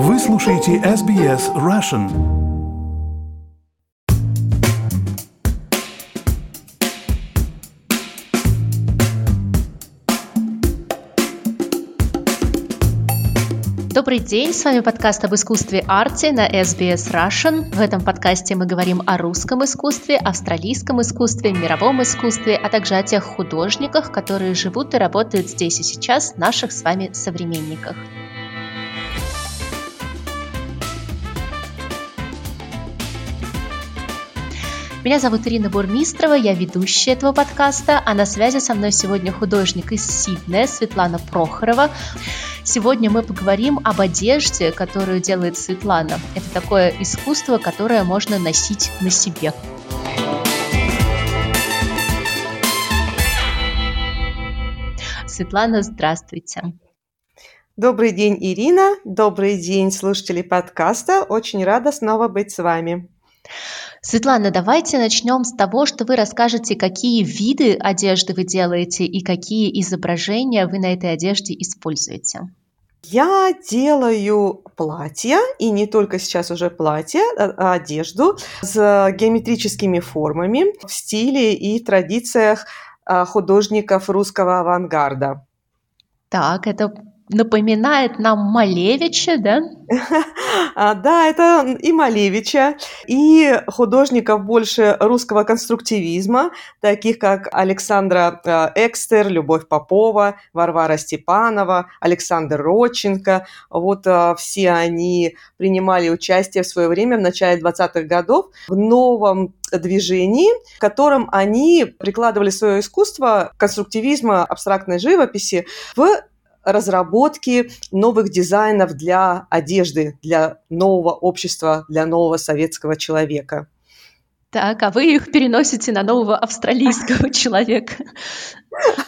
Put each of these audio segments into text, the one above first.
Вы слушаете SBS Russian. Добрый день, с вами подкаст об искусстве арте на SBS Russian. В этом подкасте мы говорим о русском искусстве, австралийском искусстве, мировом искусстве, а также о тех художниках, которые живут и работают здесь и сейчас, наших с вами современниках. Меня зовут Ирина Бурмистрова, я ведущая этого подкаста, а на связи со мной сегодня художник из Сиднея Светлана Прохорова. Сегодня мы поговорим об одежде, которую делает Светлана. Это такое искусство, которое можно носить на себе. Светлана, здравствуйте. Добрый день, Ирина. Добрый день, слушатели подкаста. Очень рада снова быть с вами. Светлана, давайте начнем с того, что вы расскажете, какие виды одежды вы делаете и какие изображения вы на этой одежде используете. Я делаю платья, и не только сейчас уже платья, а, а одежду с геометрическими формами в стиле и традициях а, художников русского авангарда. Так, это напоминает нам Малевича, да? А, да, это и Малевича, и художников больше русского конструктивизма, таких как Александра а, Экстер, Любовь Попова, Варвара Степанова, Александр Родченко. Вот а, все они принимали участие в свое время в начале 20-х годов в новом движении, в котором они прикладывали свое искусство конструктивизма, абстрактной живописи в разработки новых дизайнов для одежды, для нового общества, для нового советского человека. Так, а вы их переносите на нового австралийского человека.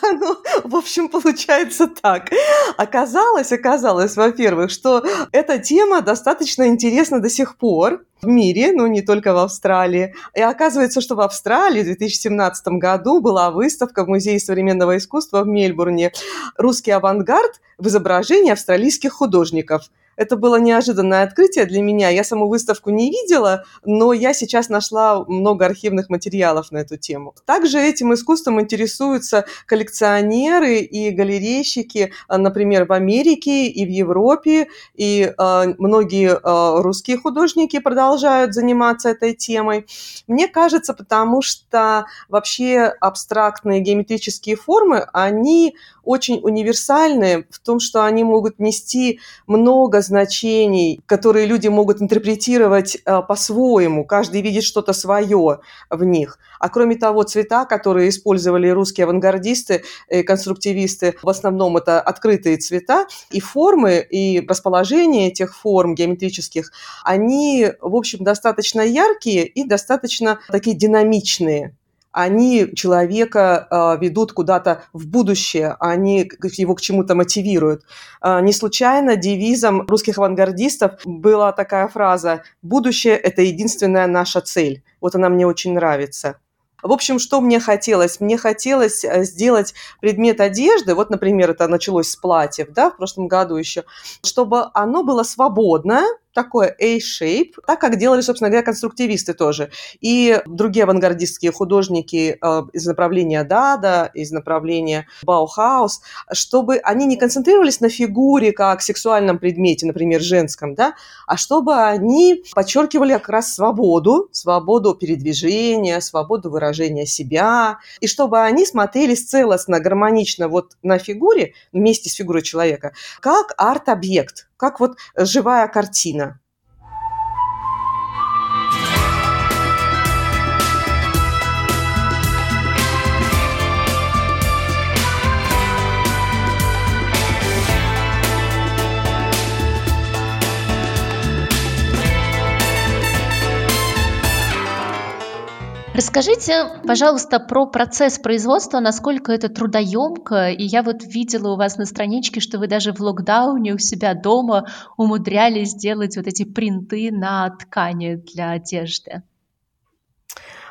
Ну, в общем, получается так. Оказалось, оказалось, во-первых, что эта тема достаточно интересна до сих пор в мире, ну не только в Австралии. И оказывается, что в Австралии в 2017 году была выставка в Музее современного искусства в Мельбурне «Русский авангард в изображении австралийских художников». Это было неожиданное открытие для меня. Я саму выставку не видела, но я сейчас нашла много архивных материалов на эту тему. Также этим искусством интересуются коллекционеры и галерейщики, а, например, в Америке и в Европе, и э, многие э, русские художники продолжают заниматься этой темой. Мне кажется, потому что вообще абстрактные геометрические формы, они очень универсальны в том, что они могут нести много значений, которые люди могут интерпретировать э, по-своему. Каждый видит что-то свое в них. А кроме того, цвета, которые использовали русские авангардисты конструктивисты, в основном это открытые цвета, и формы, и расположение этих форм геометрических, они, в общем, достаточно яркие и достаточно такие динамичные они человека э, ведут куда-то в будущее, они его к чему-то мотивируют. Э, не случайно девизом русских авангардистов была такая фраза «Будущее – это единственная наша цель». Вот она мне очень нравится. В общем, что мне хотелось? Мне хотелось э, сделать предмет одежды, вот, например, это началось с платьев, да, в прошлом году еще, чтобы оно было свободное, такое A-shape, так как делали, собственно говоря, конструктивисты тоже. И другие авангардистские художники э, из направления Дада, из направления Баухаус, чтобы они не концентрировались на фигуре как сексуальном предмете, например, женском, да, а чтобы они подчеркивали как раз свободу, свободу передвижения, свободу выражения себя, и чтобы они смотрелись целостно, гармонично вот на фигуре, вместе с фигурой человека, как арт-объект, как вот живая картина. Расскажите, пожалуйста, про процесс производства, насколько это трудоемко. И я вот видела у вас на страничке, что вы даже в локдауне у себя дома умудрялись сделать вот эти принты на ткани для одежды.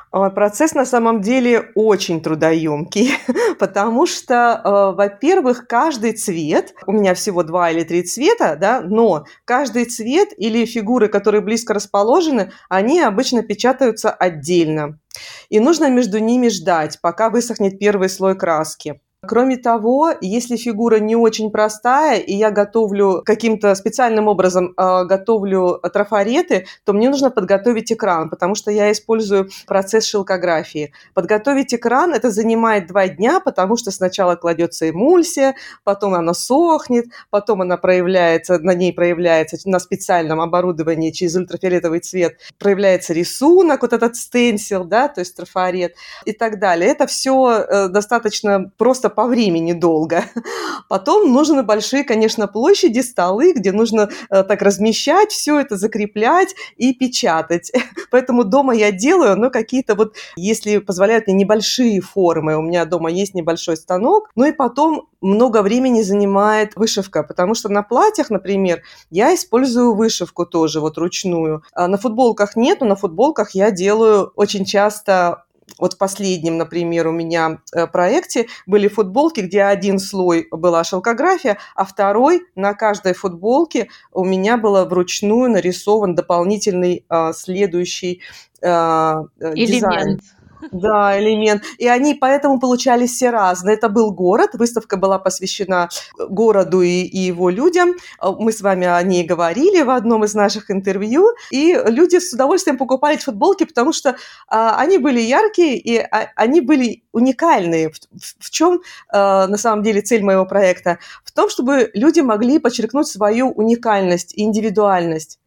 Процесс на самом деле очень трудоемкий, потому что, э, во-первых, каждый цвет, у меня всего два или три цвета, да, но каждый цвет или фигуры, которые близко расположены, они обычно печатаются отдельно. И нужно между ними ждать, пока высохнет первый слой краски. Кроме того, если фигура не очень простая, и я готовлю каким-то специальным образом э, готовлю трафареты, то мне нужно подготовить экран, потому что я использую процесс шелкографии. Подготовить экран это занимает два дня, потому что сначала кладется эмульсия, потом она сохнет, потом она проявляется, на ней проявляется на специальном оборудовании через ультрафиолетовый цвет проявляется рисунок, вот этот стенсил, да, то есть трафарет и так далее. Это все э, достаточно просто просто по времени долго. Потом нужны большие, конечно, площади, столы, где нужно э, так размещать все это, закреплять и печатать. Поэтому дома я делаю, но какие-то вот, если позволяют мне небольшие формы, у меня дома есть небольшой станок, ну и потом много времени занимает вышивка, потому что на платьях, например, я использую вышивку тоже, вот ручную. А на футболках нет, но на футболках я делаю очень часто вот в последнем, например, у меня э, проекте были футболки, где один слой была шелкография, а второй на каждой футболке у меня было вручную нарисован дополнительный а, следующий а, Элемент. Да, элемент. И они поэтому получались все разные. Это был город, выставка была посвящена городу и, и его людям. Мы с вами о ней говорили в одном из наших интервью. И люди с удовольствием покупали футболки, потому что а, они были яркие и а, они были уникальные. В, в, чем а, на самом деле цель моего проекта? В том, чтобы люди могли подчеркнуть свою уникальность и индивидуальность.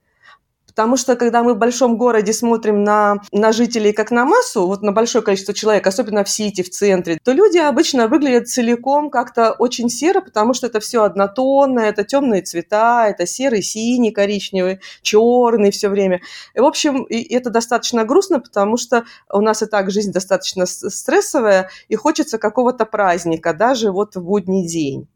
Потому что, когда мы в большом городе смотрим на, на жителей как на массу, вот на большое количество человек, особенно в Сити, в центре, то люди обычно выглядят целиком как-то очень серо, потому что это все однотонное, это темные цвета, это серый, синий, коричневый, черный все время. И, в общем, и это достаточно грустно, потому что у нас и так жизнь достаточно стрессовая, и хочется какого-то праздника, даже вот в будний день.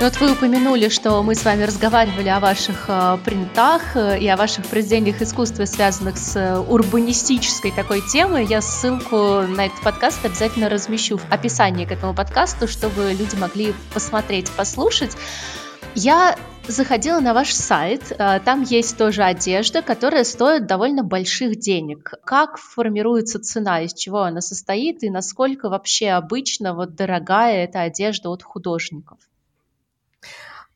Ну вот вы упомянули, что мы с вами разговаривали о ваших э, принтах э, и о ваших произведениях искусства, связанных с э, урбанистической такой темой. Я ссылку на этот подкаст обязательно размещу в описании к этому подкасту, чтобы люди могли посмотреть, послушать. Я заходила на ваш сайт, там есть тоже одежда, которая стоит довольно больших денег. Как формируется цена, из чего она состоит и насколько вообще обычно вот дорогая эта одежда от художников?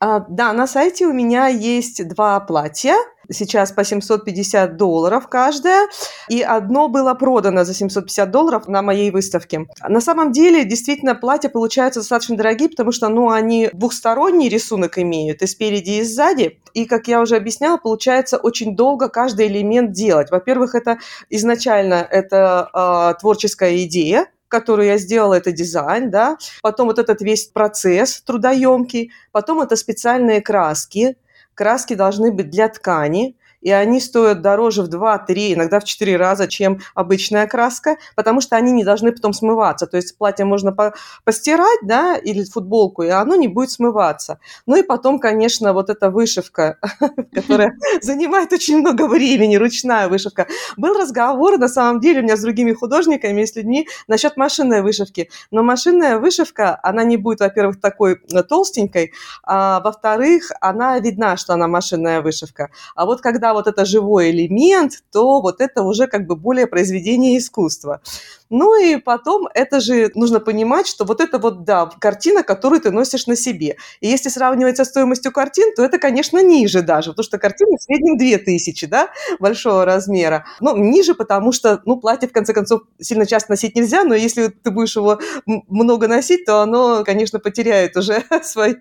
А, да, на сайте у меня есть два платья, сейчас по 750 долларов каждое, и одно было продано за 750 долларов на моей выставке. На самом деле, действительно, платья получаются достаточно дорогие, потому что, ну, они двухсторонний рисунок имеют, и спереди, и сзади, и, как я уже объясняла, получается очень долго каждый элемент делать. Во-первых, это изначально это э, творческая идея, которую я сделала, это дизайн, да, потом вот этот весь процесс трудоемкий, потом это специальные краски, краски должны быть для ткани, и они стоят дороже в 2-3, иногда в 4 раза, чем обычная краска, потому что они не должны потом смываться. То есть платье можно по постирать, да, или футболку, и оно не будет смываться. Ну и потом, конечно, вот эта вышивка, которая занимает очень много времени, ручная вышивка. Был разговор, на самом деле, у меня с другими художниками и с людьми насчет машинной вышивки. Но машинная вышивка, она не будет, во-первых, такой э, толстенькой, а во-вторых, она видна, что она машинная вышивка. А вот когда вот это живой элемент, то вот это уже как бы более произведение искусства. Ну и потом это же нужно понимать, что вот это вот, да, картина, которую ты носишь на себе. И если сравнивать со стоимостью картин, то это, конечно, ниже даже, потому что картины в среднем 2000, да, большого размера. Ну, ниже, потому что, ну, платье, в конце концов, сильно часто носить нельзя, но если ты будешь его много носить, то оно, конечно, потеряет уже свое,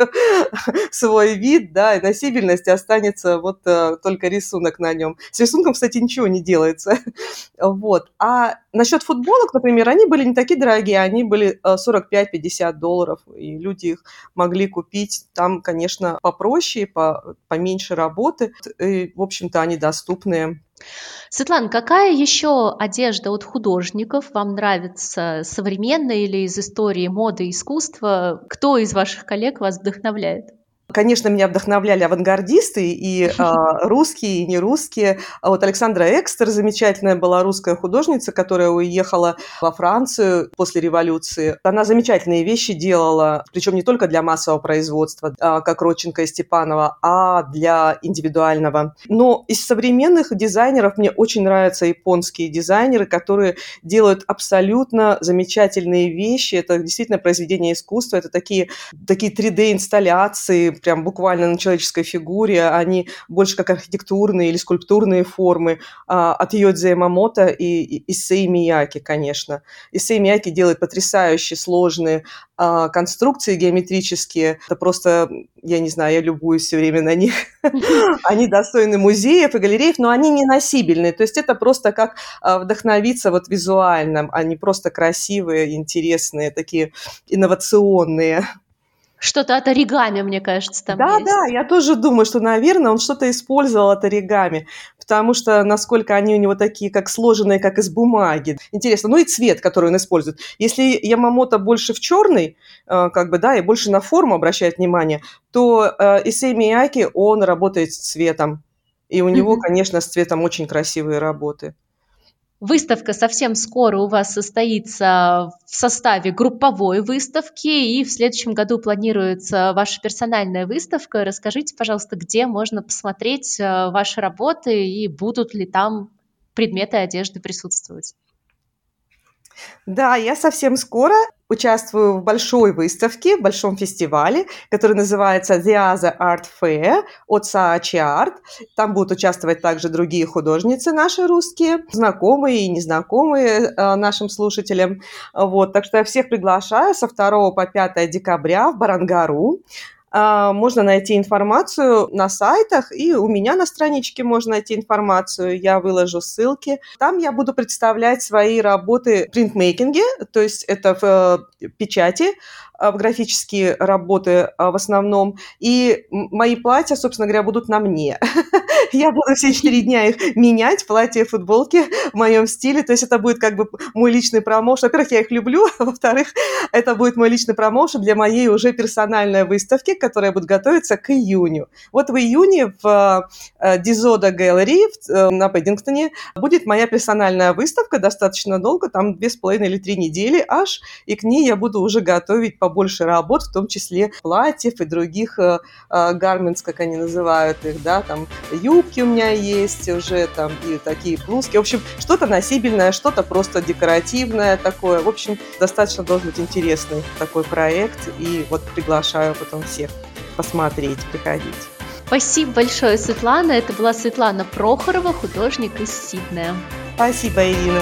свой вид, да, и носибельность, и останется вот uh, только рисунок на нем. С рисунком, кстати, ничего не делается. Вот. А Насчет футболок, например, они были не такие дорогие, они были 45-50 долларов, и люди их могли купить. Там, конечно, попроще, по, поменьше работы, и, в общем-то, они доступные. Светлана, какая еще одежда от художников вам нравится, современная или из истории моды и искусства? Кто из ваших коллег вас вдохновляет? Конечно, меня вдохновляли авангардисты, и э, русские, и нерусские. А вот Александра Экстер, замечательная была русская художница, которая уехала во Францию после революции. Она замечательные вещи делала, причем не только для массового производства, э, как Родченко и Степанова, а для индивидуального. Но из современных дизайнеров мне очень нравятся японские дизайнеры, которые делают абсолютно замечательные вещи. Это действительно произведение искусства, это такие, такие 3D-инсталляции, прям буквально на человеческой фигуре, они больше как архитектурные или скульптурные формы а, от Йодзи Ямамото и, Исей Мияки, конечно. Исей Мияки делает потрясающие сложные а, конструкции геометрические. Это просто, я не знаю, я любуюсь все время на них. Они достойны музеев и галереев, но они не носибельные. То есть это просто как а, вдохновиться вот визуально. Они просто красивые, интересные, такие инновационные. Что-то от оригами, мне кажется, там Да, есть. да, я тоже думаю, что, наверное, он что-то использовал от оригами, потому что насколько они у него такие, как сложенные, как из бумаги. Интересно. Ну и цвет, который он использует. Если Ямамото больше в черный, э, как бы, да, и больше на форму обращает внимание, то э, Исей Мияки, он работает с цветом. И у него, конечно, с цветом очень красивые работы. Выставка совсем скоро у вас состоится в составе групповой выставки, и в следующем году планируется ваша персональная выставка. Расскажите, пожалуйста, где можно посмотреть э, ваши работы и будут ли там предметы одежды присутствовать? Да, я совсем скоро участвую в большой выставке, в большом фестивале, который называется The Other Art Fair от Saatchi Art. Там будут участвовать также другие художницы наши русские, знакомые и незнакомые э, нашим слушателям. Вот, так что я всех приглашаю со 2 по 5 декабря в Барангару. А, можно найти информацию на сайтах, и у меня на страничке можно найти информацию, я выложу ссылки. Там я буду представлять свои работы в принтмейкинге, то есть это в э, печати, в графические работы а, в основном. И мои платья, собственно говоря, будут на мне. Я буду все четыре дня их менять, платья и футболки в моем стиле. То есть это будет как бы мой личный промоушен. Во-первых, я их люблю. Во-вторых, это будет мой личный промоушен для моей уже персональной выставки, которая будет готовиться к июню. Вот в июне в Дизода Gallery э, на Пэддингтоне будет моя персональная выставка достаточно долго, там две с половиной или три недели аж, и к ней я буду уже готовить по побольше работ, в том числе платьев и других э, гарментс, как они называют их, да, там юбки у меня есть уже, там и такие блузки. В общем, что-то носибельное, что-то просто декоративное такое. В общем, достаточно должен быть интересный такой проект, и вот приглашаю потом всех посмотреть, приходить. Спасибо большое, Светлана. Это была Светлана Прохорова, художник из Сиднея. Спасибо, Ирина.